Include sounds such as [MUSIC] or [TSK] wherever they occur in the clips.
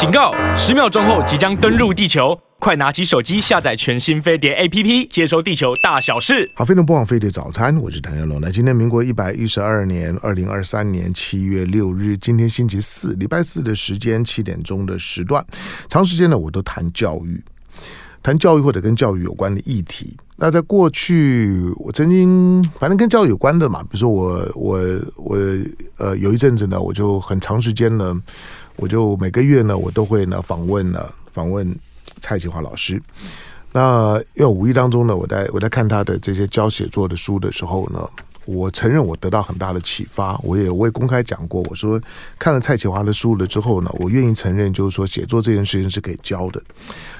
警告！十秒钟后即将登陆地球，快拿起手机下载全新飞碟 APP，接收地球大小事。好，飞碟播报飞碟早餐，我是谭耀龙。那今天民国一百一十二年二零二三年七月六日，今天星期四，礼拜四的时间七点钟的时段，长时间呢我都谈教育，谈教育或者跟教育有关的议题。那在过去，我曾经反正跟教育有关的嘛，比如说我我我呃有一阵子呢，我就很长时间呢，我就每个月呢，我都会呢访问呢访问蔡启华老师。那因为无意当中呢，我在我在看他的这些教写作的书的时候呢，我承认我得到很大的启发。我也我也公开讲过，我说看了蔡启华的书了之后呢，我愿意承认，就是说写作这件事情是可以教的。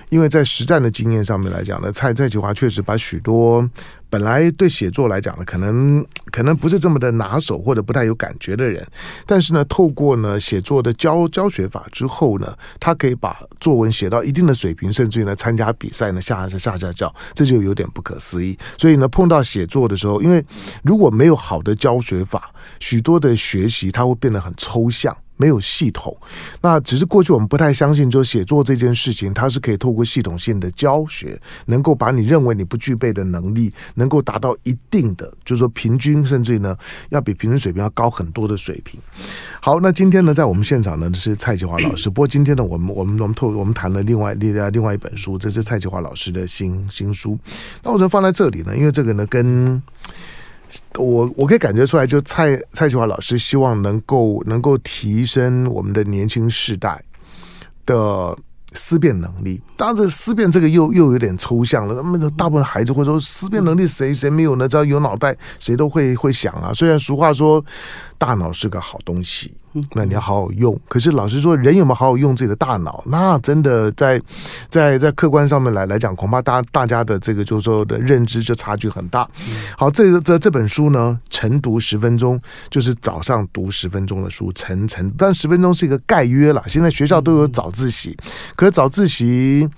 因为在实战的经验上面来讲呢，蔡蔡启华确实把许多本来对写作来讲呢，可能可能不是这么的拿手或者不太有感觉的人，但是呢，透过呢写作的教教学法之后呢，他可以把作文写到一定的水平，甚至于呢参加比赛呢下下下下教，这就有点不可思议。所以呢，碰到写作的时候，因为如果没有好的教学法，许多的学习它会变得很抽象。没有系统，那只是过去我们不太相信，就写作这件事情，它是可以透过系统性的教学，能够把你认为你不具备的能力，能够达到一定的，就是说平均，甚至呢，要比平均水平要高很多的水平。好，那今天呢，在我们现场呢是蔡其华老师，不过今天呢，我们我们我们透我们谈了另外另外另外一本书，这是蔡其华老师的新新书。那我就放在这里呢，因为这个呢跟。我我可以感觉出来，就蔡蔡启华老师希望能够能够提升我们的年轻世代的思辨能力。当然，这思辨这个又又有点抽象了。那么，大部分孩子会说，思辨能力谁谁没有呢？只要有脑袋，谁都会会想啊。虽然俗话说，大脑是个好东西。那你要好好用，可是老实说，人有没有好好用自己的大脑？那真的在在在客观上面来来讲，恐怕大大家的这个就是说的认知就差距很大。好，这个这这本书呢，晨读十分钟，就是早上读十分钟的书，晨晨，但十分钟是一个概约了。现在学校都有早自习，可是早自习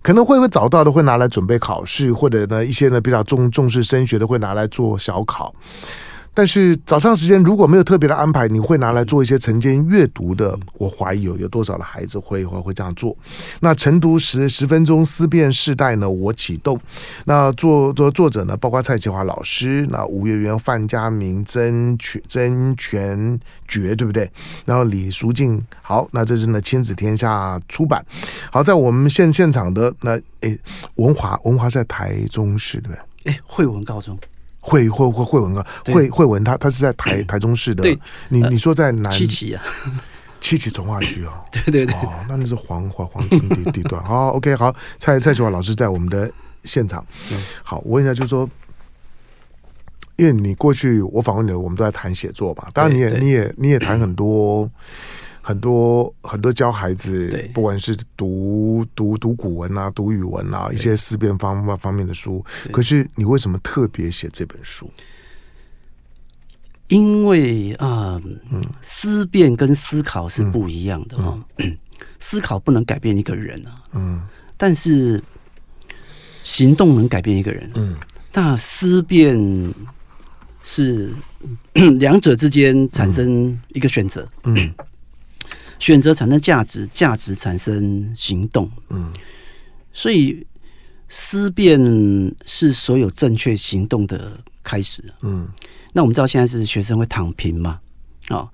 可能会会早到的会拿来准备考试，或者呢一些呢比较重重视升学的会拿来做小考。但是早上时间如果没有特别的安排，你会拿来做一些晨间阅读的。我怀疑有有多少的孩子会会会这样做。那晨读十十分钟思辨世代呢？我启动。那作作作者呢？包括蔡其华老师，那吴月元、范家明、曾全曾全觉，对不对？然后李淑静，好，那这是呢亲子天下出版。好，在我们现现场的那诶，文华文华在台中市对不对？诶，惠文高中。惠惠惠惠文啊，惠惠文他他是在台 [CLEARS THROAT] 台中市的。你你说在南七期啊，[LAUGHS] 七期从化区 [LAUGHS] 哦。对对对，哦，那那是黄黄黄金地地段。好，OK，好，蔡蔡其华老师在我们的现场。好，我问一下，就是说，因为你过去我访问你，我们都在谈写作嘛，当然你也你也你也谈很多。很多很多教孩子，不管是读读读古文啊，读语文啊，一些思辨方方面的书。可是你为什么特别写这本书？因为啊，嗯，思辨跟思考是不一样的啊。嗯嗯、[CLEARS THROAT] 思考不能改变一个人啊，嗯，但是行动能改变一个人。嗯，那思辨是两者之间产生一个选择。嗯。嗯选择产生价值，价值产生行动。嗯，所以思辨是所有正确行动的开始。嗯，那我们知道现在是学生会躺平嘛？啊、哦，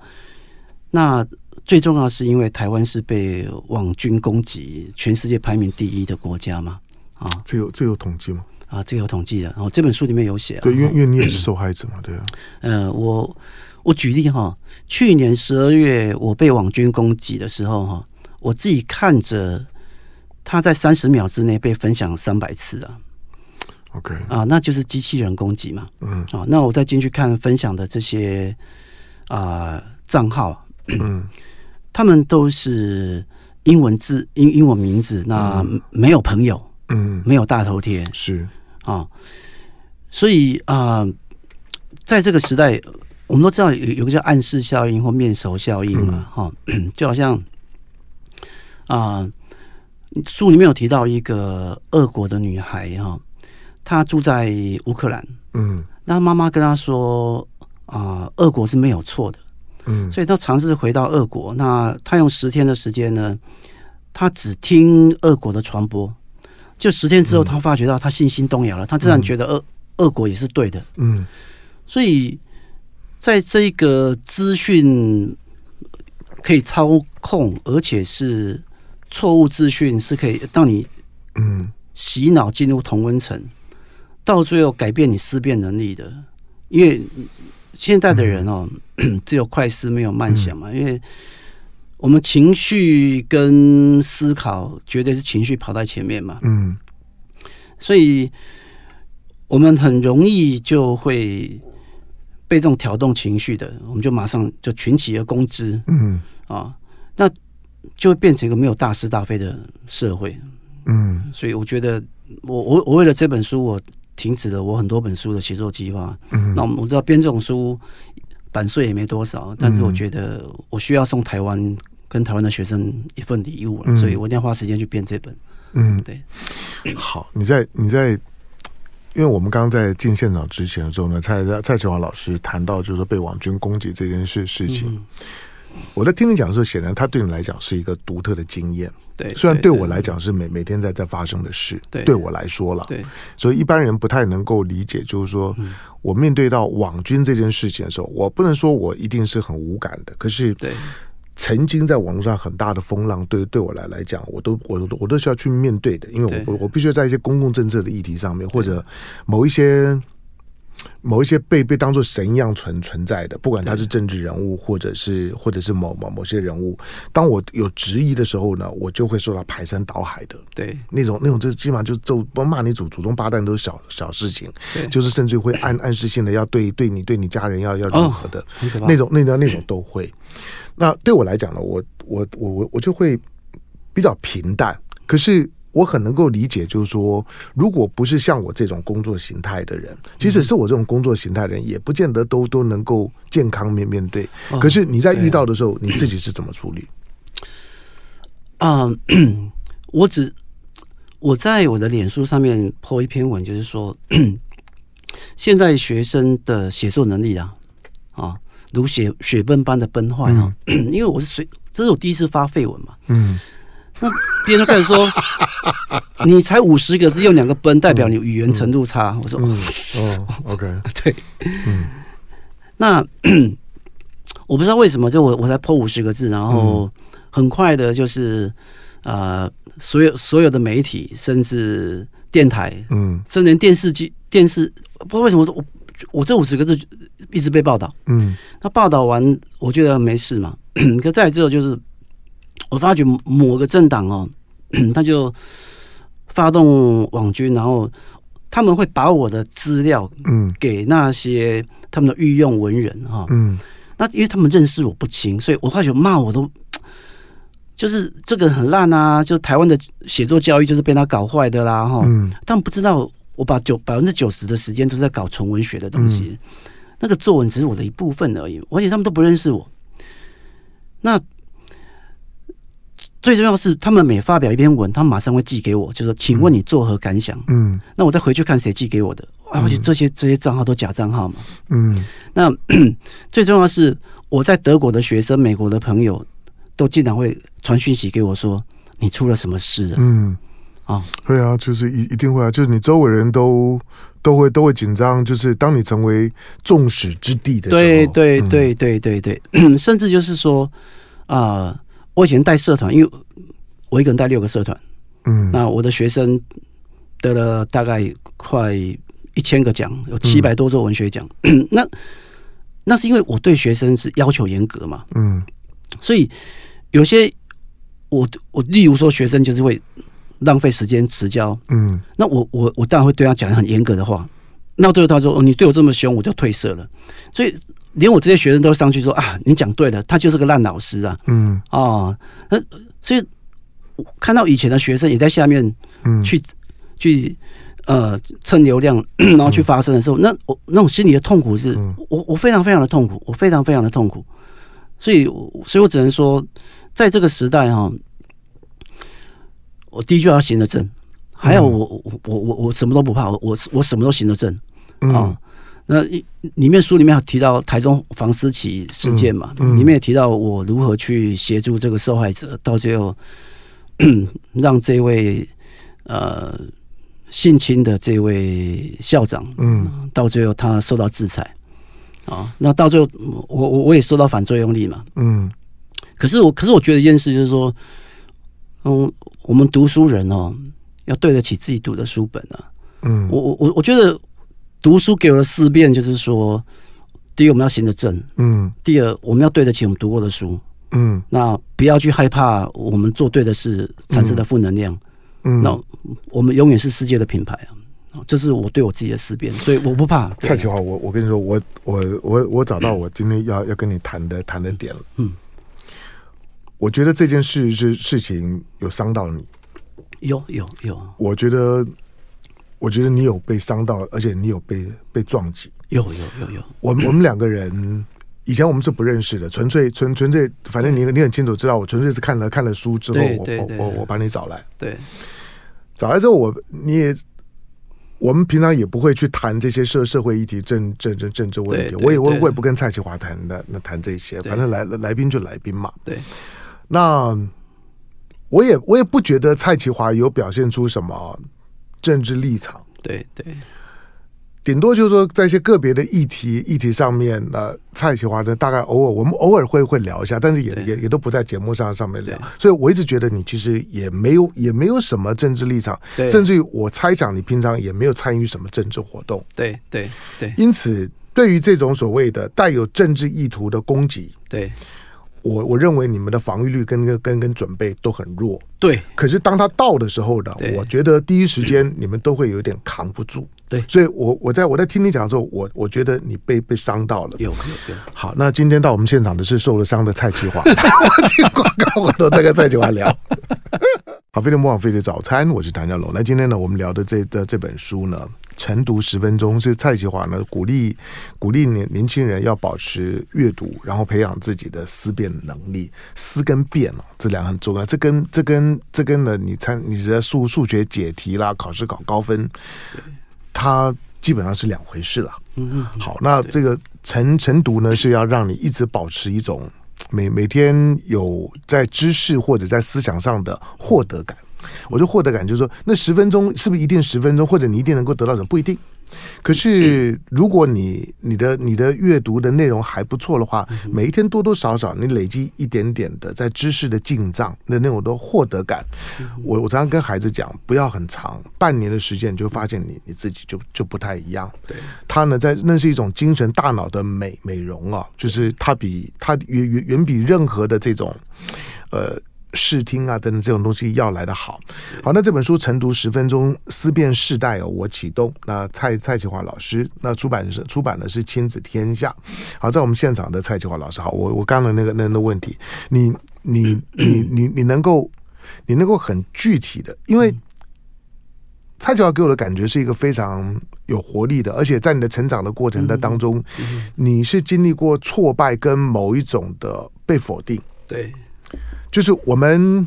那最重要是因为台湾是被网军攻击，全世界排名第一的国家嘛？啊、哦，这有这有统计吗？啊，这有统计的。然后这本书里面有写。对，因为因为你也是受害者嘛，对啊。嗯、呃，我。我举例哈，去年十二月我被网军攻击的时候哈，我自己看着他在三十秒之内被分享三百次啊，OK。啊，那就是机器人攻击嘛，嗯。啊，那我再进去看分享的这些啊账号，嗯，[CLEARS THROAT] 他们都是英文字英英文名字，那没有朋友，嗯，没有大头贴，是。啊，所以啊，在这个时代。我们都知道有有个叫暗示效应或面熟效应嘛，哈、嗯，[CLEARS THROAT] 就好像啊、呃，书里面有提到一个俄国的女孩哈，她住在乌克兰，嗯，那妈妈跟她说啊，俄、呃、国是没有错的，嗯，所以她尝试回到俄国，那她用十天的时间呢，她只听俄国的传播，就十天之后，她发觉到她信心动摇了，她自然觉得俄俄国也是对的。嗯，所以在这个资讯可以操控，而且是错误资讯是可以让你嗯洗脑进入同温层，到最后改变你思辨能力的。因为现在的人哦，[CLEARS THROAT] 只有快思没有慢想嘛，因为。我们情绪跟思考绝对是情绪跑在前面嘛，嗯，所以我们很容易就会被这种挑动情绪的，我们就马上就群起而攻之，嗯。啊，那就会变成一个没有大是大非的社会，嗯，所以我觉得我我我为了这本书，我停止了我很多本书的写作计划，嗯，那我们我知道编这种书。版税也没多少，但是我觉得我需要送台湾跟台湾的学生一份礼物了，嗯、所以我一定要花时间去编这本。嗯，对。好，你在你在，因为我们刚刚在进现场之前的时候呢，蔡蔡启华老师谈到就是说被网军攻击这件事事情。嗯我在听你讲的时候，显然他对你来讲是一个独特的经验。对，虽然对我来讲是每每天在在发生的事。对，对我来说了。对，所以一般人不太能够理解，就是说我面对到网军这件事情的时候，我不能说我一定是很无感的。可是，对，曾经在网络上很大的风浪，对对我来来讲，我都我都我都需要去面对的，因为我我必须在一些公共政策的议题上面，或者某一些。某一些被被当做神一样存存在的，不管他是政治人物，或者是或者是某某某些人物，当我有质疑的时候呢，我就会受到排山倒海的。对，那种那种，这基本上就就不骂你祖祖宗八代都是小小事情，就是甚至会暗暗示性的要对对你对你家人要要如何的，哦、那种那种那种都会。那对我来讲呢，我我我我我就会比较平淡，可是。我很能够理解，就是说，如果不是像我这种工作形态的人，即使是我这种工作形态的人，也不见得都都能够健康面面对。可是你在遇到的时候，你自己是怎么处理？啊，我只我在我的脸书上面 po 一篇文，就是说，现在学生的写作能力啊，啊，如雪雪崩般的崩坏啊，[CLEARS THROAT] 因为我是随，这是我第一次发废文嘛，嗯。那别人就开始说，[LAUGHS] 你才五十个字，用两个崩，代表你语言程度差。我说，哦，OK，[LAUGHS] 对，嗯，那 [CLEARS THROAT] 我不知道为什么，就我我才 po 五十个字，然后很快的，就是呃，所有所有的媒体，甚至电台，嗯，甚至连电视机、电视，不知道为什么我我这五十个字一直被报道，嗯，那报道完，我觉得没事嘛，[CLEARS THROAT] 可再之后就是。我发觉某个政党哦，[CLEARS THROAT] 他就发动网军，然后他们会把我的资料嗯。给那些他们的御用文人哈嗯，那因为他们认识我不清，所以我发觉骂我都 [TSK] 就是这个很烂啊，就是台湾的写作教育就是被他搞坏的啦哈，嗯，他们不知道我把九百分之九十的时间都在搞纯文学的东西，那个作文只是我的一部分而已，而且他们都不认识我，那。最重要的是，他们每发表一篇文，他们马上会寄给我，就说：“请问你作何感想？”嗯，那我再回去看谁寄给我的，而且这些这些账号都假账号嘛。嗯，那 [CLEARS THROAT] 最重要的是，我在德国的学生、美国的朋友都经常会传讯息给我说：“你出了什么事了？”嗯，啊，会啊，就是一一定会啊，就是你周围人都都会都会紧张，就是当你成为众矢之的的时候，对对对对对对，嗯、[CLEARS THROAT] 甚至就是说啊。呃我以前带社团，因为我一个人带六个社团，嗯，那我的学生得了大概快一千个奖，有七百多座文学奖。[CLEARS THROAT] 嗯、那那是因为我对学生是要求严格嘛，嗯，所以有些我我例如说学生就是会浪费时间迟交，嗯，那我我我当然会对他讲很严格的话。那最后他说：“哦，你对我这么凶，我就退社了。”所以。连我这些学生都上去说啊，你讲对了，他就是个烂老师啊。嗯，哦，那所以看到以前的学生也在下面去、嗯、去呃蹭流量，然后去发声的时候，嗯、那我那种心里的痛苦是，嗯、我我非常非常的痛苦，我非常非常的痛苦。所以，所以我只能说，在这个时代哈，我第一句要行得正，还有我我我我我什么都不怕，我我我什么都行得正啊。哦那一里面书里面有提到台中房思琪事件嘛，里面也提到我如何去协助这个受害者，到最后 [CLEARS THROAT] 让这位呃性侵的这位校长，嗯，到最后他受到制裁啊。那到最后，我我我也受到反作用力嘛，嗯。可是我可是我觉得一件事就是说，嗯，我们读书人哦，要对得起自己读的书本啊。嗯，我我我我觉得读书给我的思辨就是说，第一我们要行得正，嗯，第二我们要对得起我们读过的书。嗯，那不要去害怕我们做对的事产生的负能量。嗯，那我们永远是世界的品牌啊，这是我对我自己的思辨，所以我不怕。蔡启华，我我跟你说，我我我我找到我今天要要跟你谈的谈的点了。嗯，我觉得这件事是事情有伤到你，有有有。我觉得，我觉得你有被伤到，而且你有被被撞击。有有有有。我们我们两个人。以前我们是不认识的，纯粹纯纯粹，反正你你很清楚知道，我纯粹是看了看了书之后，我我我我把你找来，对，找来之后我你也，我们平常也不会去谈这些社社会议题、政政政政治问题，我也我我也不跟蔡启华谈的，那谈这些，反正来来宾就来宾嘛，对，那我也我也不觉得蔡启华有表现出什么政治立场，对对。顶多就是说，在一些个别的议题议题上面，呃，蔡启华呢，大概偶尔我们偶尔会会聊一下，但是也也也都不在节目上上面聊。所以我一直觉得你其实也没有也没有什么政治立场，甚至于我猜想你平常也没有参与什么政治活动。对对对。因此，对于这种所谓的带有政治意图的攻击，对。我我认为你们的防御率跟跟跟跟准备都很弱，对。可是当他到的时候呢，我觉得第一时间你们都会有点扛不住，对。所以我我在我在听你讲的时候，我我觉得你被被伤到了，有有有。好，那今天到我们现场的是受了伤的蔡启华，[LAUGHS] 我进广告，我都在跟蔡启华聊。[LAUGHS] 好，飞碟模仿飞碟早餐，我是谭家龙。那今天呢，我们聊的这的这本书呢。晨读十分钟是蔡启华呢，鼓励鼓励年年轻人要保持阅读，然后培养自己的思辨能力。思跟辨哦，这两个很重要。这跟这跟这跟呢，你参你在数数学解题啦，考试考高分，它基本上是两回事了。嗯嗯。好，那这个晨晨读呢，是要让你一直保持一种每每天有在知识或者在思想上的获得感。我就获得感，就是说，那十分钟是不是一定十分钟，或者你一定能够得到什么？不一定。可是，如果你你的你的阅读的内容还不错的话，每一天多多少少你累积一点点的在知识的进账的那种的获得感。我我常常跟孩子讲，不要很长，半年的时间，你就发现你你自己就就不太一样。对，他呢，在那是一种精神大脑的美美容啊，就是它比它远远远比任何的这种呃。视听啊等等这种东西要来的好，好，那这本书晨读十分钟思辨世代哦，我启动。那蔡蔡启华老师，那出版社出版的是亲子天下。好，在我们现场的蔡启华老师，好，我我刚刚那个那那个问题，你你你你你能够你能够很具体的，因为蔡启华给我的感觉是一个非常有活力的，而且在你的成长的过程的当中，你是经历过挫败跟某一种的被否定，对。就是我们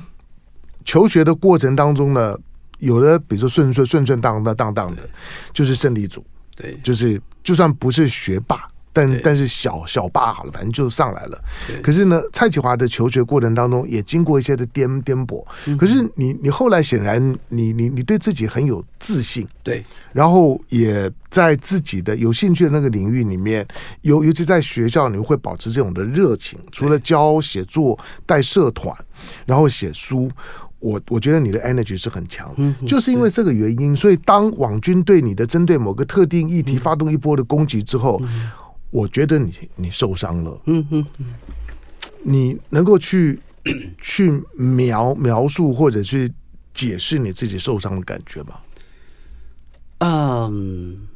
求学的过程当中呢，有的比如说顺顺顺顺当当当当的，就是胜利组，对，就是就算不是学霸。但但是小小霸好了，反正就上来了。可是呢，蔡启华的求学过程当中也经过一些的颠颠簸。可是你你后来显然你你你对自己很有自信，对，然后也在自己的有兴趣的那个领域里面，尤尤其在学校，你会保持这种的热情。除了教写作、带社团，然后写书，我我觉得你的 energy 是很强。就是因为这个原因，所以当网军对你的针对某个特定议题发动一波的攻击之后。我觉得你你受伤了，嗯哼，你能够去 [CLEARS THROAT] 去描描述或者去解释你自己受伤的感觉吗？嗯，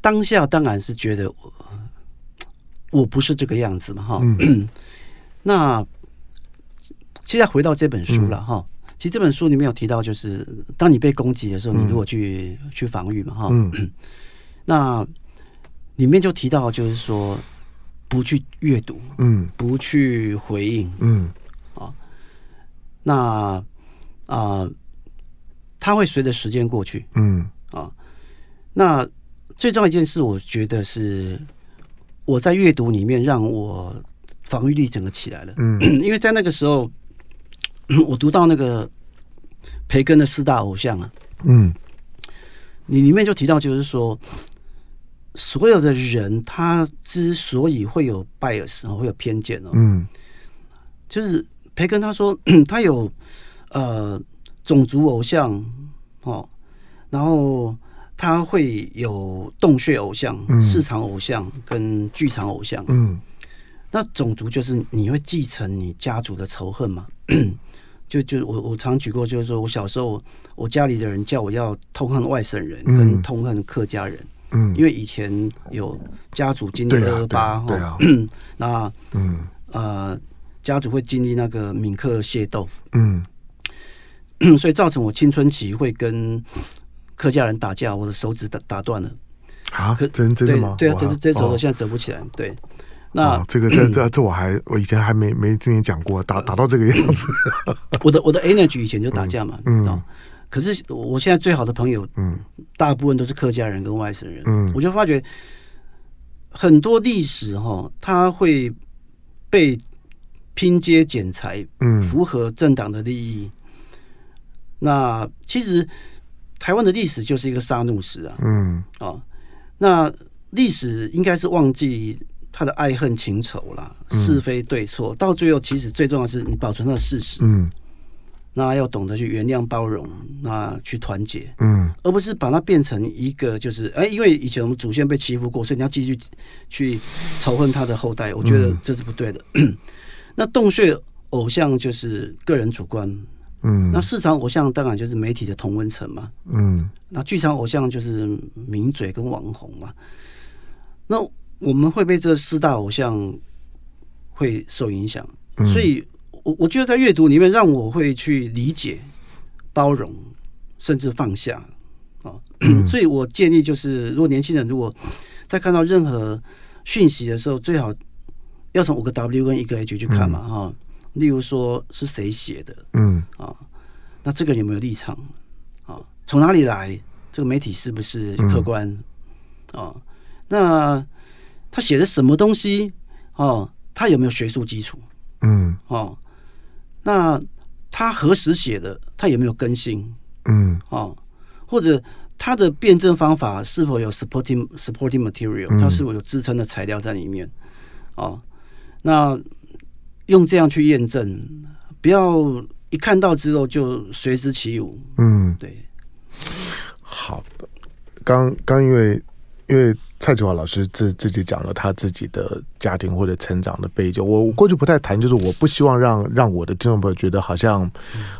当下当然是觉得我我不是这个样子嘛，哈。嗯、[CLEARS THROAT] 那现在回到这本书了，哈、嗯。其实这本书里面有提到，就是当你被攻击的时候，你如果去、嗯、去防御嘛，哈。嗯。[CLEARS THROAT] 那里面就提到，就是说不去阅读，嗯，不去回应，嗯，啊，那啊、呃，它会随着时间过去，嗯，啊，那最重要一件事，我觉得是我在阅读里面让我防御力整个起来了，嗯，[CLEARS THROAT] 因为在那个时候，[CLEARS THROAT] 我读到那个培根的四大偶像啊，嗯，你里面就提到，就是说，所有的人他之所以会有 bias 会有偏见哦，嗯，就是培根他说 [CLEARS THROAT] 他有呃种族偶像哦，然后他会有洞穴偶像、嗯、市场偶像跟剧场偶像，嗯，那种族就是你会继承你家族的仇恨嘛？[CLEARS THROAT] 就就我我常举过，就是说我小时候我家里的人叫我要痛恨外省人跟痛恨客家人。嗯嗯，因为以前有家族经历二二八，对啊，[CLEARS THROAT] 那嗯。呃，家族会经历那个闽客械斗，嗯，[CLEARS THROAT] 所以造成我青春期会跟客家人打架，我的手指打打断了。啊，真真的吗？对啊，这这手现在折不起来。对，那这个 [CLEARS THROAT] 这这这我还我以前还没没听你讲过，打打到这个样子。我的我的 energy 以前就打架嘛，嗯。可是我现在最好的朋友，嗯，大部分都是客家人跟外省人，嗯，我就发觉很多历史哈，它会被拼接剪裁，嗯，符合政党的利益。那其实台湾的历史就是一个杀戮史啊，嗯，哦，那历史应该是忘记他的爱恨情仇啦，是非对错，到最后其实最重要的是你保存它的事实，嗯。那要懂得去原谅、包容，那去团结，嗯，而不是把它变成一个就是，哎，因为以前我们祖先被欺负过，所以你要继续去仇恨他的后代，我觉得这是不对的。嗯、[CLEARS THROAT] 那洞穴偶像就是个人主观，嗯，那市场偶像当然就是媒体的同温层嘛，嗯，那剧场偶像就是名嘴跟网红嘛，那我们会被这四大偶像会受影响，嗯、所以。我我觉得在阅读里面，让我会去理解、包容，甚至放下啊。[CLEARS THROAT] 所以我建议就是，如果年轻人如果在看到任何讯息的时候，最好要从五个 W 跟一个 H 去看嘛哈。例如说是谁写的，嗯啊，那这个有没有立场啊？从哪里来？这个媒体是不是客观啊？那他写的什么东西？哦，他有没有学术基础？嗯哦。那他何时写的？他有没有更新？嗯，哦，或者他的辩证方法是否有 supporting supporting material？他是否有支撑的材料在里面？哦，那用这样去验证，不要一看到之后就随之起舞。嗯，对。好的，刚刚因为因为。蔡启华老师自自己讲了他自己的家庭或者成长的背景，我过去不太谈，就是我不希望让让我的听众朋友觉得好像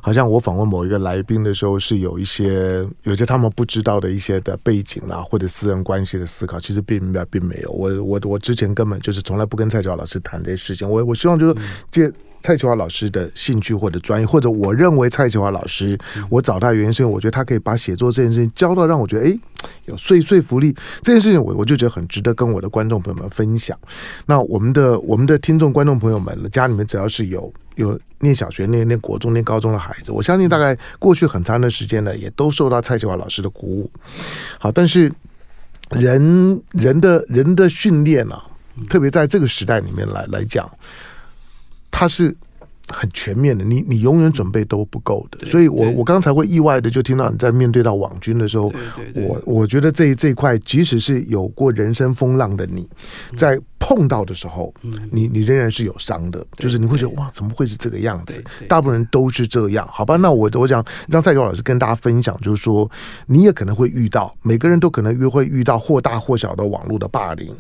好像我访问某一个来宾的时候是有一些有些他们不知道的一些的背景啦，或者私人关系的思考，其实并并没有。我我我之前根本就是从来不跟蔡启华老师谈这些事情，我我希望就是借。蔡启华老师的兴趣或者专业，或者我认为蔡启华老师，我找他的原因是因为我觉得他可以把写作这件事情教到让我觉得哎有说说服力，这件事情我我就觉得很值得跟我的观众朋友们分享。那我们的我们的听众观众朋友们，家里面只要是有有念小学、念念国中、念高中的孩子，我相信大概过去很长的时间呢，也都受到蔡启华老师的鼓舞。好，但是人人的人的训练啊，特别在这个时代里面来来讲。他是很全面的，你你永远准备都不够的，所以我我刚才会意外的就听到你在面对到网军的时候，我我觉得这这一块，即使是有过人生风浪的你，在。碰到的时候，你你仍然是有伤的，就是你会觉得哇，怎么会是这个样子？大部分人都是这样，好吧？那我我想让蔡启华老师跟大家分享，就是说你也可能会遇到，每个人都可能约会遇到或大或小的网络的霸凌，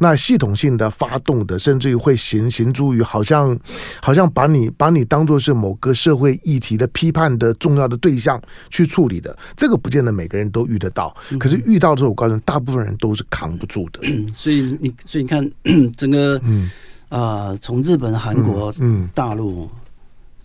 那系统性的发动的，甚至于会行行诸于好像好像把你把你当做是某个社会议题的批判的重要的对象去处理的，这个不见得每个人都遇得到，可是遇到的时候，我告诉你，大部分人都是扛不住的。所以你所以你看。整个嗯啊，从、呃、日本、韩国、嗯大陆，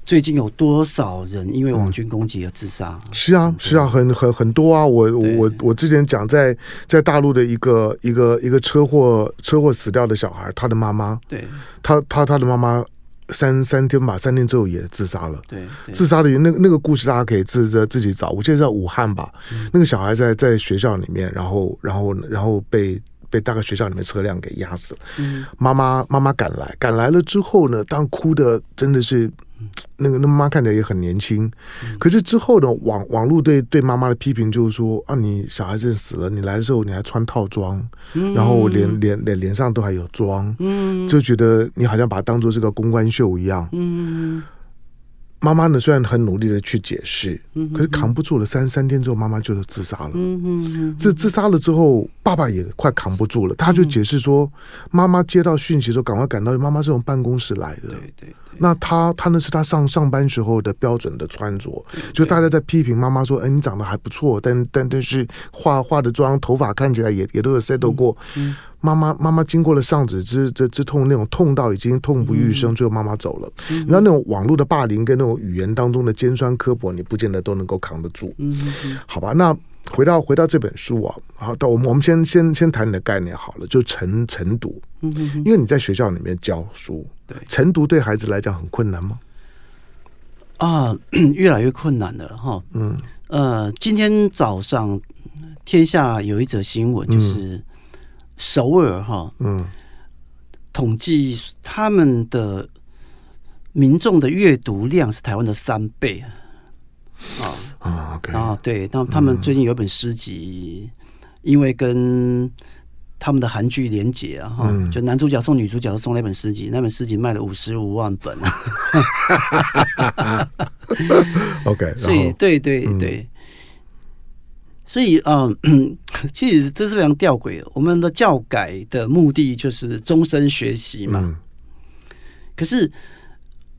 最近有多少人因为网军攻击而自杀？是啊，是啊，很很很多啊！我我我之前讲在在大陆的一个一个一个车祸车祸死掉的小孩，他的妈妈，对，他他他的妈妈三三天吧，三天之后也自杀了。对，自杀的原因那那个故事大家可以自自自己找。我记得在武汉吧，那个小孩在在学校里面，然后然后然后被。被大概学校里面车辆给压死了。妈妈妈妈赶来，赶来了之后呢，当哭的真的是那个那妈妈看起来也很年轻，可是之后呢，网网络对对妈妈的批评就是说啊，你小孩子死了，你来的时候你还穿套装，然后脸脸脸脸上都还有妆，就觉得你好像把它当做这个公关秀一样。妈妈呢，虽然很努力的去解释，可是扛不住了。三三天之后，妈妈就自杀了。自自杀了之后，爸爸也快扛不住了。他就解释说，妈妈接到讯息的时候，赶快赶到。妈妈是从办公室来的。对对对。那他他那是他上上班时候的标准的穿着。就大家在批评妈妈说：“哎，你长得还不错，但但但是化化的妆，头发看起来也也都有 settle 过。”妈妈妈妈经过了丧子之之之痛，那种痛到已经痛不欲生，最后妈妈走了。你知道那种网络的霸凌跟那种语言当中的尖酸刻薄，你不见得都能够扛得住。好吧，那回到回到这本书啊，好，到我们我们先先先谈你的概念好了，就晨晨读。因为你在学校里面教书，对，晨读对孩子来讲很困难吗？啊，[COUGHS] 越来越困难了哈。嗯呃，今天早上天下有一则新闻就是。首尔哈，嗯，统计他们的民众的阅读量是台湾的三倍啊啊，OK 啊，对，那他们最近有一本诗集，因为跟他们的韩剧连结啊，哈，就男主角送女主角送了一本诗集，那本诗集卖了五十五万本，[LAUGHS] OK，[LAUGHS] 所以对对对。所以，嗯，[COUGHS] 其实这是非常吊诡。我们的教改的目的就是终身学习嘛。嗯、可是，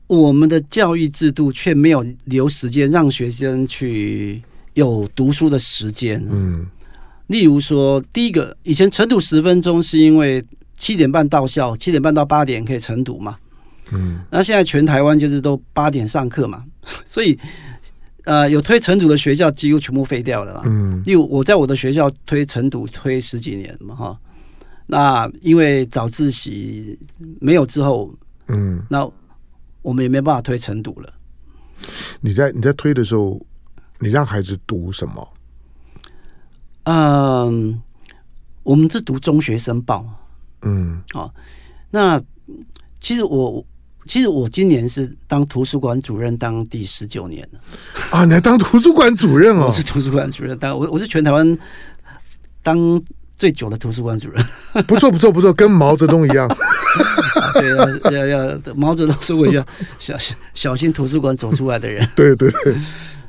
我们的教育制度却没有留时间让学生去有读书的时间。嗯，例如说，第一个，以前晨读十分钟是因为七点半到校，七点半到八点可以晨读嘛。嗯，那现在全台湾就是都八点上课嘛，[LAUGHS] 所以。呃，有推晨读的学校几乎全部废掉了嘛。嗯，例如我在我的学校推晨读推十几年嘛，哈。那因为早自习没有之后，嗯，那我们也没办法推晨读了。你在你在推的时候，你让孩子读什么？嗯，我们是读中学生报。嗯，哦。那其实我。其实我今年是当图书馆主任当第十九年了啊！你还当图书馆主任哦？我是图书馆主任，当我我是全台湾当最久的图书馆主任。[LAUGHS] 不错不错不错，跟毛泽东一样。[LAUGHS] 对，要要要，毛泽东说过一句：小心小心图书馆走出来的人。[LAUGHS] 对对对。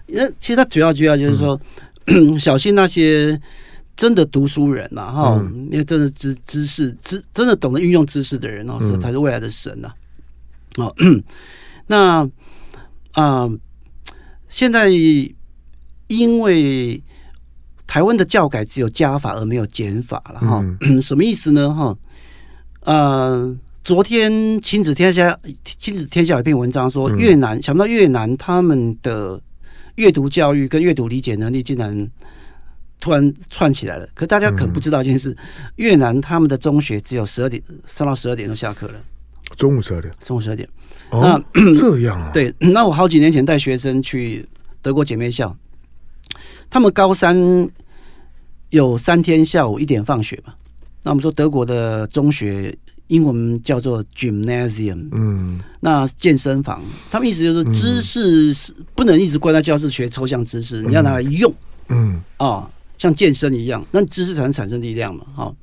那其实他主要主要就是说，嗯、[CLEARS THROAT] 小心那些真的读书人嘛，哈、嗯，因为真的知知识知真的懂得运用知识的人哦，是才是未来的神呐、啊。哦，[CLEARS THROAT] 那啊、呃，现在因为台湾的教改只有加法而没有减法了哈，嗯、[COUGHS] 什么意思呢？哈，呃，昨天亲子天下亲子天下有一篇文章说，越南、嗯、想不到越南他们的阅读教育跟阅读理解能力竟然突然串起来了。可大家可不知道一件事，嗯、越南他们的中学只有十二点上到十二点就下课了。中午十二点，中午十二点。哦、那这样啊？对，那我好几年前带学生去德国姐妹校，他们高三有三天下午一点放学嘛。那我们说德国的中学英文叫做 gymnasium，嗯，那健身房，他们意思就是知识是不能一直关在教室学抽象知识，嗯、你要拿来用，嗯啊、哦，像健身一样，那知识才能产生力量嘛，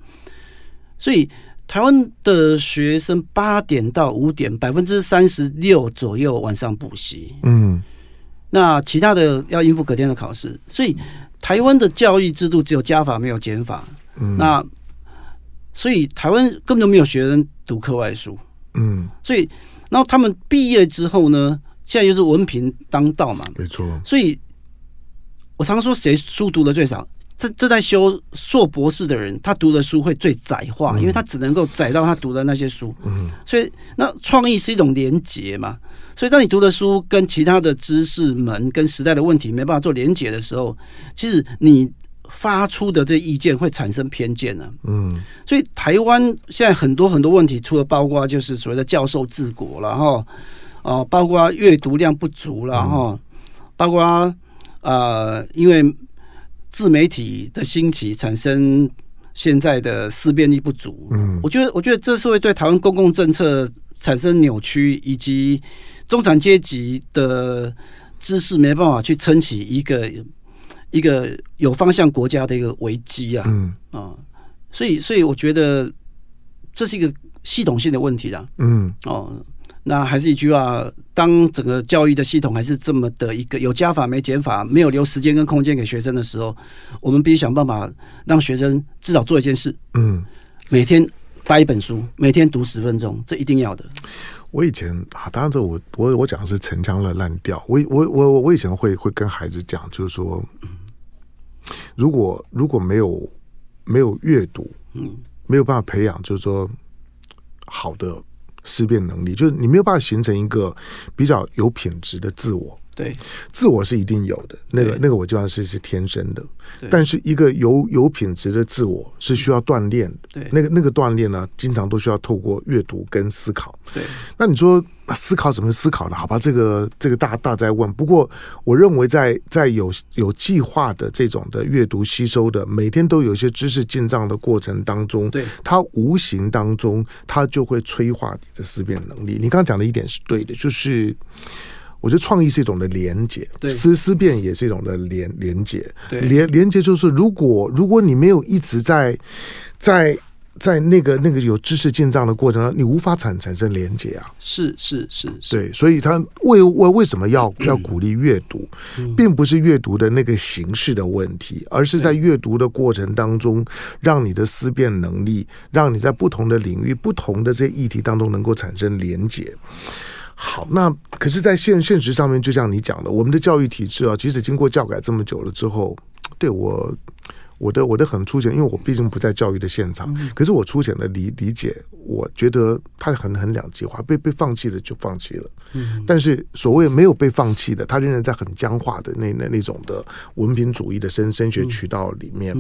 所以。台湾的学生八点到五点，百分之三十六左右晚上补习。嗯，那其他的要应付隔天的考试，所以台湾的教育制度只有加法没有减法。嗯，那所以台湾根本就没有学生读课外书。嗯，所以然后他们毕业之后呢，现在就是文凭当道嘛。没错。所以我常说，谁书读的最少？这这在修硕博士的人，他读的书会最窄化，因为他只能够窄到他读的那些书。嗯，所以那创意是一种连结嘛。所以当你读的书跟其他的知识门跟时代的问题没办法做连结的时候，其实你发出的这意见会产生偏见呢。嗯，所以台湾现在很多很多问题，除了包括就是所谓的教授治国，然后哦，包括阅读量不足，然后包括呃，因为。自媒体的兴起产生现在的思辨力不足，嗯，我觉得，我觉得这是会对台湾公共政策产生扭曲，以及中产阶级的知识没办法去撑起一个一个有方向国家的一个危机啊，嗯。啊，所以所以我觉得这是一个系统性的问题啦，嗯。哦，那还是一句话，当整个教育的系统还是这么的一个有加法没减法，没有留时间跟空间给学生的时候，我们必须想办法让学生至少做一件事，嗯，每天带一本书，每天读十分钟，这一定要的。我以前啊，当然这我我我讲的是陈腔的滥调。我我我我以前会会跟孩子讲，就是说，如果如果没有没有阅读，嗯，没有办法培养，就是说好的思辨能力，就是你没有办法形成一个比较有品质的自我。对，自我是一定有的，那个那个我基本上是是天生的。但是一个有有品质的自我是需要锻炼的。对，那个那个锻炼呢，经常都需要透过阅读跟思考。对，那你说思考怎么思考呢？好吧，这个这个大大在问。不过我认为在在有有计划的这种的阅读吸收的，每天都有一些知识进账的过程当中，对，它无形当中它就会催化你的思辨能力。你刚刚讲的一点是对的，就是。我觉得创意是一种的连接，思思辨也是一种的连连接。连连接就是，如果如果你没有一直在在在那个那个有知识进账的过程中，你无法产产生连接啊。是是是，是，对，所以他为为为什么要 [CLEARS THROAT] 要鼓励阅读，并不是阅读的那个形式的问题，而是在阅读的过程当中，让你的思辨能力，让你在不同的领域、不同的这些议题当中能够产生连结。好，那可是，在现现实上面，就像你讲的，我们的教育体制啊，即使经过教改这么久了之后，[TSK] 对我，我的我的很粗浅，因为我毕竟不在教育的现场，可是我粗浅的理理解，我觉得他很很两极化，被被放弃的就放弃了，但是所谓没有被放弃的，他仍然在很僵化的那那那种的文凭主义的升升学渠道里面。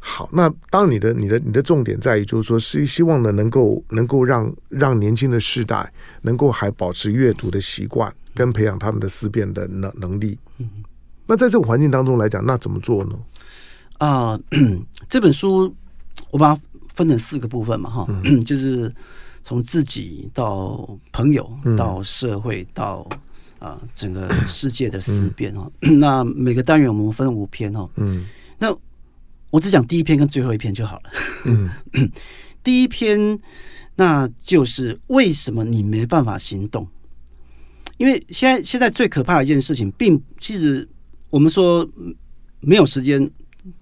好，那当，你的、你的、你的重点在于，就是说，是希望呢，能够能够让让年轻的世代能够还保持阅读的习惯，跟培养他们的思辨的能能力。嗯，那在这个环境当中来讲，那怎么做呢？啊、呃，[COUGHS] 这本书我把它分成四个部分嘛，哈、嗯，[COUGHS] 就是从自己到朋友到社会到啊、呃、整个世界的思辨哈。嗯、[COUGHS] 那每个单元我们分五篇哈，嗯，那。我只讲第一篇跟最后一篇就好了。嗯，[LAUGHS] 第一篇那就是为什么你没办法行动？因为现在现在最可怕的一件事情，并其实我们说没有时间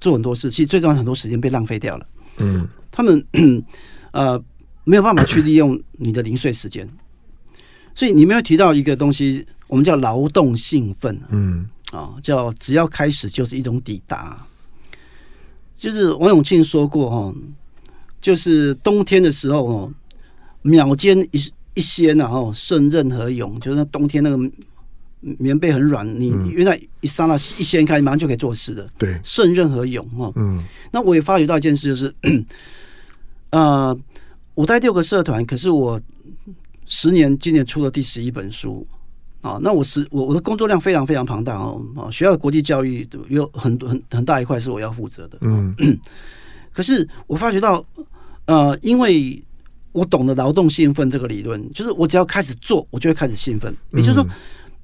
做很多事，其实最重要很多时间被浪费掉了。嗯，他们 [CLEARS THROAT] 呃没有办法去利用你的零碎时间，所以你没有提到一个东西，我们叫劳动兴奋。嗯，啊，叫只要开始就是一种抵达。就是王永庆说过哈，就是冬天的时候哦，秒间一一掀然后胜任何勇，就是那冬天那个棉被很软，你原来一刹那一掀开，马上就可以做事的。对，胜任何勇哈。嗯，那我也发觉到一件事，就是，[CLEARS THROAT] 呃，我带六个社团，可是我十年今年出了第十一本书。啊，那我是我我的工作量非常非常庞大哦。啊，学校的国际教育有很多很很大一块是我要负责的。嗯，[CLEARS THROAT] 可是我发觉到，呃，因为我懂得劳动兴奋这个理论，就是我只要开始做，我就会开始兴奋。也就是说，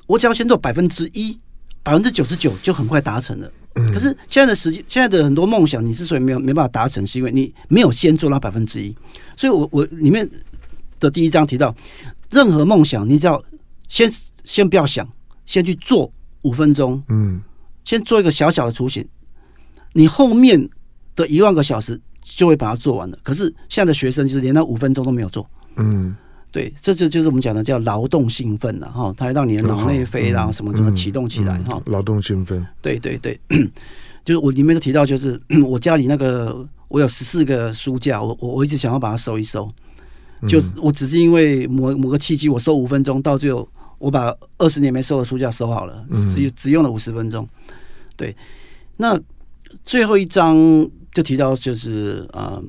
我只要先做百分之一，百分之九十九就很快达成了。可是现在的时间，现在的很多梦想，你之所以没有没办法达成，是因为你没有先做到百分之一。所以我我里面的第一章提到，任何梦想，你只要先。先不要想，先去做五分钟。嗯，先做一个小小的雏形，你后面的一万个小时就会把它做完了。可是现在的学生就是连那五分钟都没有做。嗯，对，这就就是我们讲的叫劳动兴奋了哈，它会让你的脑内啡然后什么什么启动起来哈。劳动兴奋，对对对，就是我里面都提到，就是 [COUGHS] 我家里那个我有十四个书架，我我我一直想要把它收一收，就是我只是因为某某个契机，我收五分钟，到最后。我把二十年没收的书架收好了，只只用了五十分钟。对，那最后一章就提到，就是啊，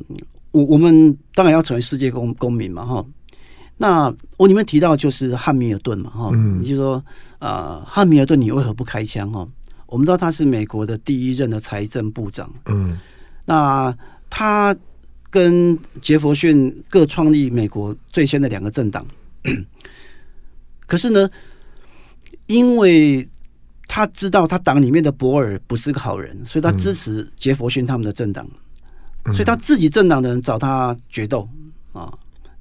我我们当然要成为世界公公民嘛，哈。那我里面提到就是汉密尔顿嘛，哈，你就说啊，汉密尔顿你为何不开枪？哈，我们知道他是美国的第一任的财政部长，嗯，那他跟杰弗逊各创立美国最先的两个政党。可是呢，因为他知道他党里面的博尔不是个好人，所以他支持杰佛逊他们的政党，嗯、所以他自己政党的人找他决斗啊。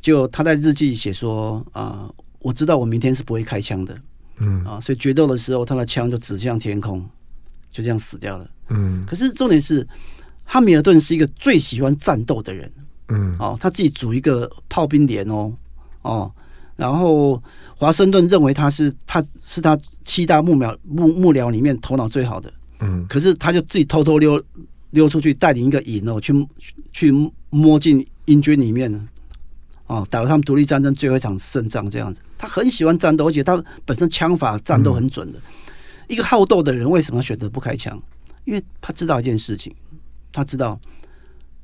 就他在日记写说啊，我知道我明天是不会开枪的，嗯。啊，所以决斗的时候他的枪就指向天空，就这样死掉了。嗯，可是重点是，汉密尔顿是一个最喜欢战斗的人，嗯。哦，他自己组一个炮兵连哦哦，然后华盛顿认为他是他是他七大幕僚幕幕僚里面头脑最好的，嗯，可是他就自己偷偷溜溜出去带领一个营哦去去摸进英军里面哦，打了他们独立战争最后一场胜仗，这样子。他很喜欢战斗，而且他本身枪法战斗很准的。嗯、一个好斗的人，为什么选择不开枪？因为他知道一件事情，他知道，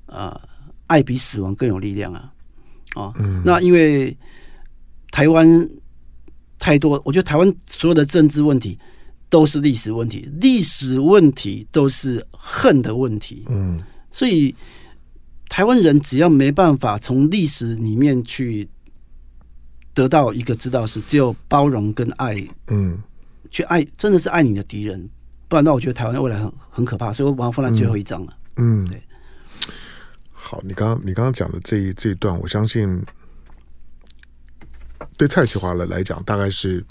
呃，爱比死亡更有力量啊！哦，嗯、那因为台湾太多，我觉得台湾所有的政治问题都是历史问题，历史问题都是恨的问题。嗯，所以。台湾人只要没办法从历史里面去得到一个知道是只有包容跟爱，嗯，去爱真的是爱你的敌人，不然那我觉得台湾未来很很可怕，所以我把它放在最后一章了。嗯，对。好，你刚刚你刚刚讲的这一这一段，我相信对蔡启华来来讲，大概是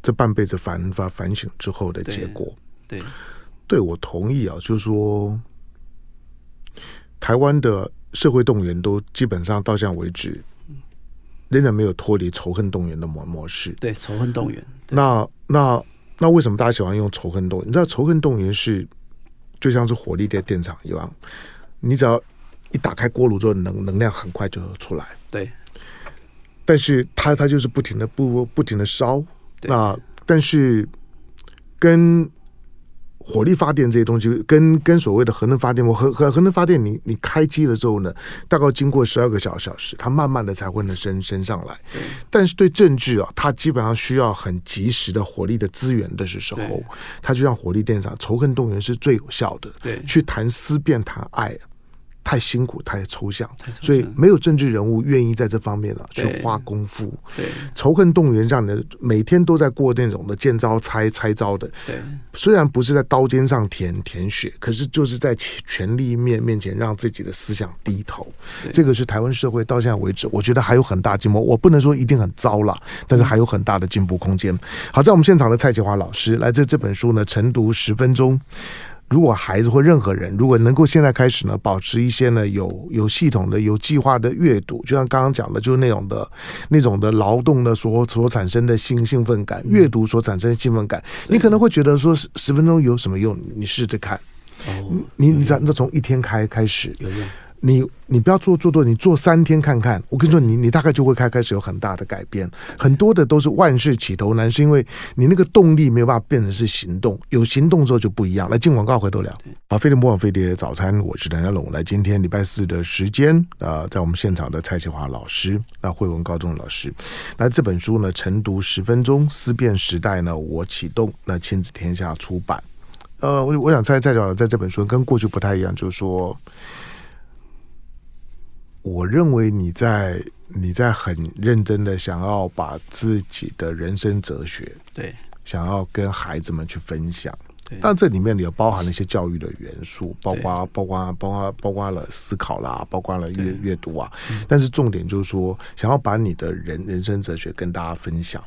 这半辈子反反反省之后的结果。对，对，对我同意啊，就是说。台湾的社会动员都基本上到现在为止，仍然没有脱离仇恨动员的模模式。对，仇恨动员。那那那为什么大家喜欢用仇恨动员？你知道仇恨动员是就像是火力电电厂一样，你只要一打开锅炉之后，能能量很快就出来。对。但是它它就是不停的不不停的烧。那但是跟。火力发电这些东西，跟跟所谓的核能发电，我核核核能发电你，你你开机了之后呢，大概经过十二个小小时，它慢慢的才会能升升上来。但是对政治啊，它基本上需要很及时的火力的资源的时候，它就像火力电厂，仇恨动员是最有效的。对，去谈思辨，谈爱。太辛苦，太抽象，所以没有政治人物愿意在这方面了去花功夫。对，仇恨动员让人每天都在过那种的见招拆拆招的。对，虽然不是在刀尖上舔舔血，可是就是在权力面面前让自己的思想低头。这个是台湾社会到现在为止，我觉得还有很大进步。我不能说一定很糟了，但是还有很大的进步空间。好，在我们现场的蔡启华老师来自这本书呢，晨读十分钟。如果孩子或任何人，如果能够现在开始呢，保持一些呢有有系统的、有计划的阅读，就像刚刚讲的，就是那种的、那种的劳动的所所产生的兴兴奋感，阅读所产生的兴奋感，你可能会觉得说十十分钟有什么用？你试着看，你你知道，那从一天开开始。你你不要做做多，你做三天看看。我跟你说，你你大概就会开开始有很大的改变。很多的都是万事起头难，是因为你那个动力没有办法变成是行动，有行动之后就不一样。来进广告，回头聊。好，飞碟模仿飞碟早餐，我是梁家龙。来，今天礼拜四的时间啊、呃，在我们现场的蔡启华老师，那惠文高中老师，那这本书呢，晨读十分钟，思辨时代呢，我启动。那亲子天下出版。呃，我我想蔡蔡老师在这本书跟过去不太一样，就是说。我认为你在你在很认真的想要把自己的人生哲学，对，想要跟孩子们去分享，但这里面也包含了一些教育的元素，包括包括包括包括了思考啦，包括了阅阅读啊。但是重点就是说，想要把你的人人生哲学跟大家分享。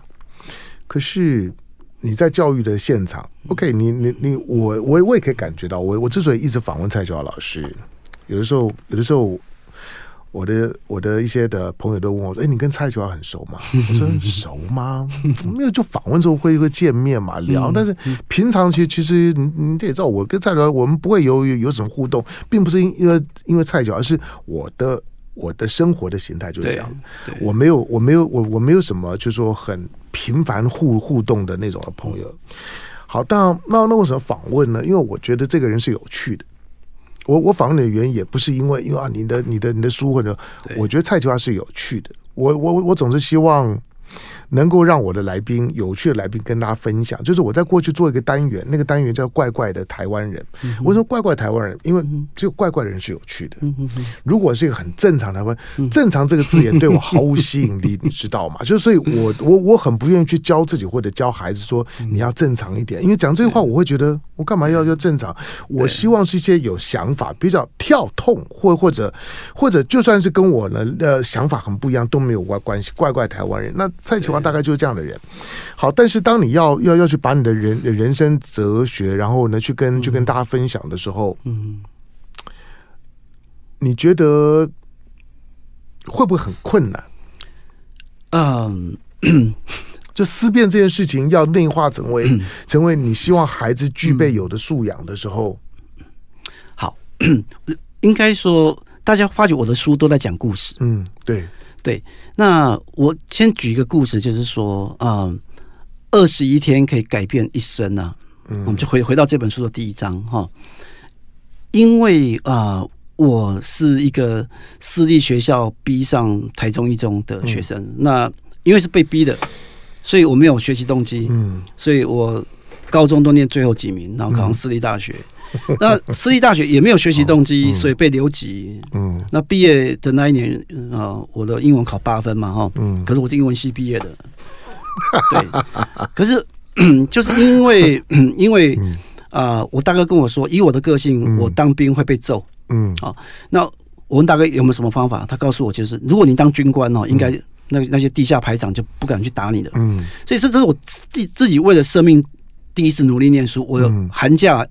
可是你在教育的现场，OK，你你你，我我我也可以感觉到，我我之所以一直访问蔡其华老师，有的时候有的时候。我的我的一些的朋友都问我说：“哎，你跟蔡其华很熟吗？” [LAUGHS] 我说：“熟吗？[LAUGHS] 没有，就访问之后会会见面嘛，聊。但是平常其实其实你你得知道，我跟蔡其华我们不会有有有什么互动，并不是因为因为蔡其华，而是我的我的生活的形态就是这样。我没有我没有我我没有什么就是说很频繁互互动的那种的朋友。好，但那那为什么访问呢？因为我觉得这个人是有趣的。”我我访问你的原因也不是因为因为啊你的你的你的书或者，我觉得蔡其华是有趣的。我我我总是希望能够让我的来宾有趣的来宾跟大家分享，就是我在过去做一个单元，那个单元叫“怪怪的台湾人”。我说“怪怪台湾人”，因为只有怪怪的人是有趣的。如果是一个很正常的台湾，正常这个字眼对我毫无吸引力，你知道吗？[LAUGHS] 就是所以我我我很不愿意去教自己或者教孩子说你要正常一点，因为讲这句话我会觉得我干嘛要要正常？我希望是一些有想法、比较跳痛，或或者或者就算是跟我呢的想法很不一样都没有关关系。怪怪台湾人，那蔡启华大概就是这样的人。好，但是当你要要要去把你的人人生哲学，然后呢去跟去跟大家分享的时候，嗯，你觉得会不会很困难？嗯，[CLEARS THROAT] 就思辨这件事情要内化成为成为你希望孩子具备有的素养的时候，好，[CLEARS THROAT] 应该说大家发觉我的书都在讲故事，嗯，对。对，那我先举一个故事，就是说，嗯，二十一天可以改变一生呢、啊。嗯，我们就回回到这本书的第一章哈。因为啊、呃，我是一个私立学校逼上台中一中的学生，嗯、那因为是被逼的，所以我没有学习动机。嗯，所以我高中都念最后几名，然后考上私立大学。嗯 [LAUGHS] 那私立大学也没有学习动机，所以被留级。嗯，那毕业的那一年啊，我的英文考八分嘛，哈，嗯，可是我是英文系毕业的，[LAUGHS] 对，可是 [CLEARS THROAT] 就是因为 [CLEARS THROAT] 因为啊，我大哥跟我说，以我的个性，我当兵会被揍，嗯，好，那我问大哥有没有什么方法？他告诉我，就是如果你当军官哦，应该那那些地下排长就不敢去打你的，嗯，所以这这是我自己自己为了生命第一次努力念书，我有寒假。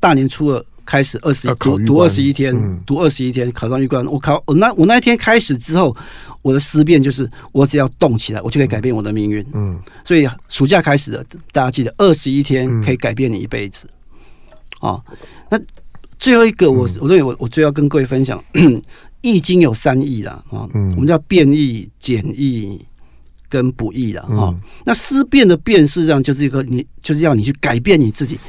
大年初二开始二十一读读二十一天，嗯、读二十一天考上预官。我考我那我那一天开始之后，我的思辨就是我只要动起来，我就可以改变我的命运。嗯，所以暑假开始的，大家记得二十一天可以改变你一辈子。啊、嗯，那最后一个我，我我认为我我最要跟各位分享，[CLEARS THROAT]《易经》有三易啦啊，嗯、我们叫变易、简易跟不易啦。啊、嗯。那思辨的辨实际上就是一个你就是要你去改变你自己。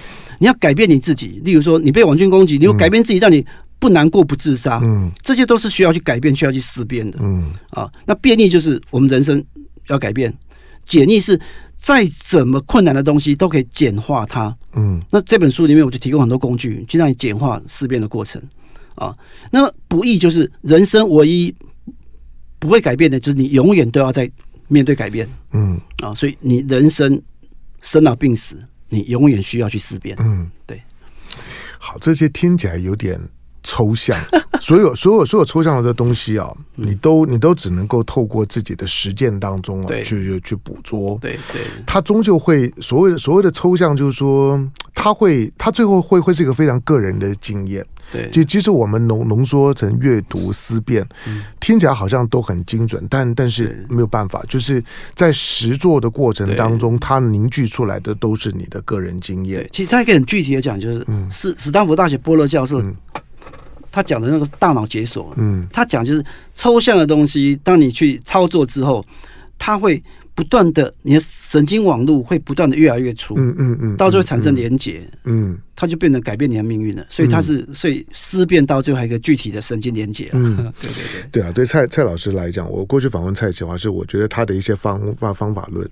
你要改变你自己，例如说你被网军攻击，你要改变自己，让你不难过、不自杀，嗯，这些都是需要去改变、需要去思辨的，嗯啊。那变逆就是我们人生要改变，简易是再怎么困难的东西都可以简化它，嗯。那这本书里面我就提供很多工具，去让你简化思辨的过程啊。那么不易就是人生唯一不会改变的，就是你永远都要在面对改变，嗯啊。所以你人生生老病死。你永远需要去思辨。嗯，对。好，这些听起来有点抽象。[LAUGHS] 所有、所有、所有抽象的东西啊，你都、你都只能够透过自己的实践当中啊，去、去捕捉。对对。它终究会所谓的、所谓的抽象，就是说，它会、它最后会会是一个非常个人的经验。对，就即使我们浓浓缩成阅读思辨，嗯、听起来好像都很精准，但但是没有办法，就是在实作的过程当中，它凝聚出来的都是你的个人经验。其实他一个很具体的讲，就是是史丹佛大学波勒教授，他讲的那个大脑解锁，嗯，他讲就是抽象的东西，当你去操作之后，它会。不断的，你的神经网络会不断的越来越粗，嗯嗯嗯，到最后产生连结，嗯，它就变得改变你的命运了。所以它是，所以思辨到最后还有一个具体的神经连结。嗯，[LAUGHS] 对对对，对啊，对蔡蔡老师来讲，我过去访问蔡启华，是我觉得他的一些方法方法论，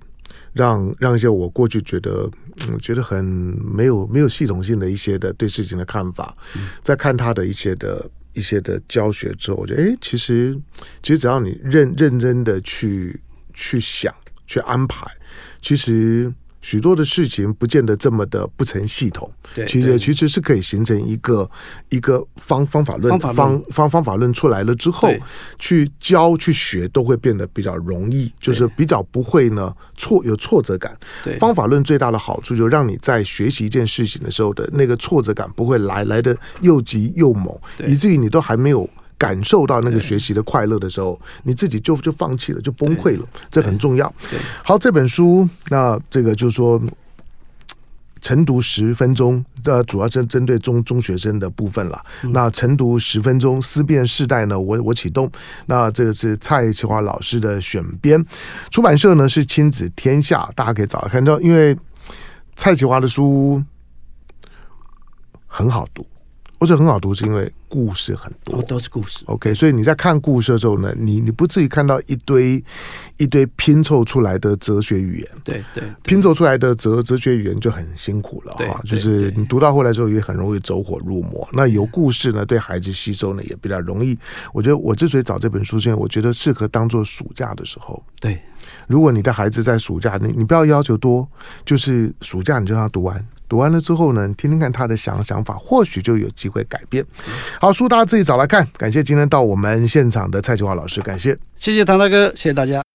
让让一些我过去觉得嗯觉得很没有没有系统性的一些的对事情的看法，在看他的一些的一些的教学之后，我觉得哎，其实其实只要你认认真的去去想。去安排，其实许多的事情不见得这么的不成系统。对，其实其实是可以形成一个一个方方法论方方方法论出来了之后，去教去学都会变得比较容易，就是比较不会呢挫有挫折感。方法论最大的好处就是让你在学习一件事情的时候的那个挫折感不会来来的又急又猛，以至于你都还没有。感受到那个学习的快乐的时候，你自己就就放弃了，就崩溃了，这很重要。好，这本书那这个就是说晨读十分钟，呃，主要是针对中中学生的部分了。那晨读十分钟，思辨世代呢，我我启动。那这个是蔡启华老师的选编，出版社呢是亲子天下，大家可以找来看到。因为蔡启华的书很好读，我说很好读是因为。故事很多，哦，都是故事。OK，所以你在看故事的时候呢，你你不至于看到一堆一堆拼凑出来的哲学语言，对对，拼凑出来的哲哲学语言就很辛苦了哈。就是你读到后来之后也很容易走火入魔。那有故事呢，对孩子吸收呢也比较容易。我觉得我之所以找这本书，是因为我觉得适合当做暑假的时候。对，如果你的孩子在暑假，你你不要要求多，就是暑假你就让他读完。读完了之后呢，听听看他的想想法，或许就有机会改变。好，书大家自己找来看。感谢今天到我们现场的蔡启华老师，感谢，谢谢唐大哥，谢谢大家。